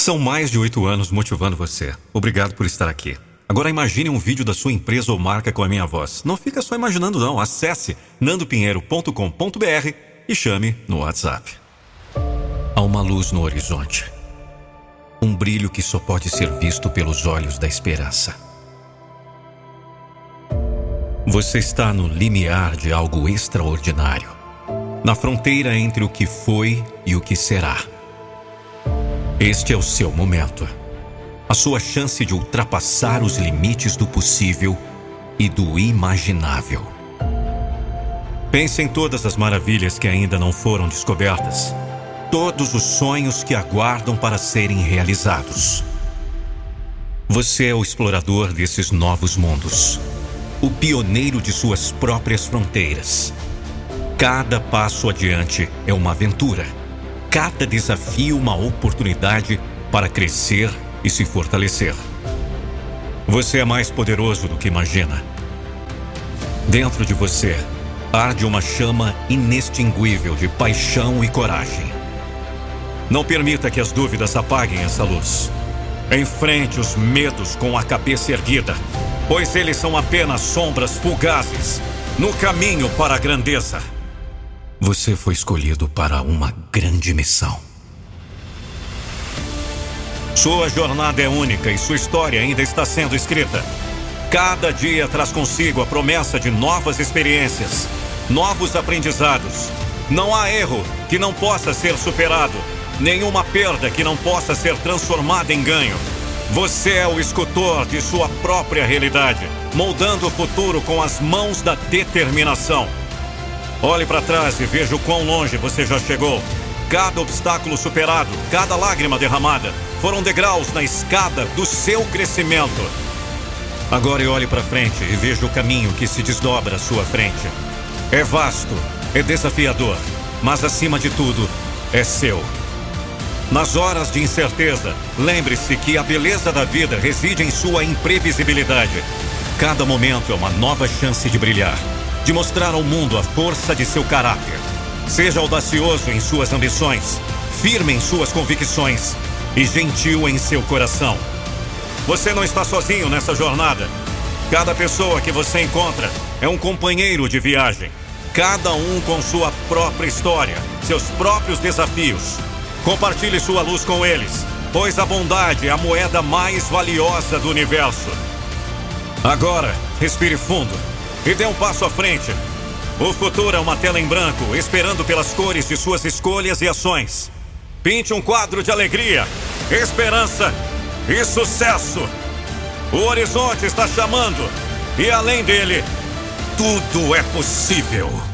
São mais de oito anos motivando você. Obrigado por estar aqui. Agora imagine um vídeo da sua empresa ou marca com a minha voz. Não fica só imaginando, não. Acesse nandopinheiro.com.br e chame no WhatsApp. Há uma luz no horizonte. Um brilho que só pode ser visto pelos olhos da esperança. Você está no limiar de algo extraordinário. Na fronteira entre o que foi e o que será. Este é o seu momento. A sua chance de ultrapassar os limites do possível e do imaginável. Pense em todas as maravilhas que ainda não foram descobertas. Todos os sonhos que aguardam para serem realizados. Você é o explorador desses novos mundos. O pioneiro de suas próprias fronteiras. Cada passo adiante é uma aventura cada desafio uma oportunidade para crescer e se fortalecer. Você é mais poderoso do que imagina. Dentro de você arde uma chama inextinguível de paixão e coragem. Não permita que as dúvidas apaguem essa luz. Enfrente os medos com a cabeça erguida, pois eles são apenas sombras fugazes no caminho para a grandeza. Você foi escolhido para uma grande missão. Sua jornada é única e sua história ainda está sendo escrita. Cada dia traz consigo a promessa de novas experiências, novos aprendizados. Não há erro que não possa ser superado, nenhuma perda que não possa ser transformada em ganho. Você é o escultor de sua própria realidade, moldando o futuro com as mãos da determinação. Olhe para trás e veja o quão longe você já chegou. Cada obstáculo superado, cada lágrima derramada, foram degraus na escada do seu crescimento. Agora olhe para frente e veja o caminho que se desdobra à sua frente. É vasto, é desafiador, mas acima de tudo, é seu. Nas horas de incerteza, lembre-se que a beleza da vida reside em sua imprevisibilidade. Cada momento é uma nova chance de brilhar de mostrar ao mundo a força de seu caráter. Seja audacioso em suas ambições, firme em suas convicções e gentil em seu coração. Você não está sozinho nessa jornada. Cada pessoa que você encontra é um companheiro de viagem. Cada um com sua própria história, seus próprios desafios. Compartilhe sua luz com eles, pois a bondade é a moeda mais valiosa do universo. Agora, respire fundo e dê um passo à frente. O futuro é uma tela em branco, esperando pelas cores de suas escolhas e ações. Pinte um quadro de alegria, esperança e sucesso. O horizonte está chamando, e além dele, tudo é possível.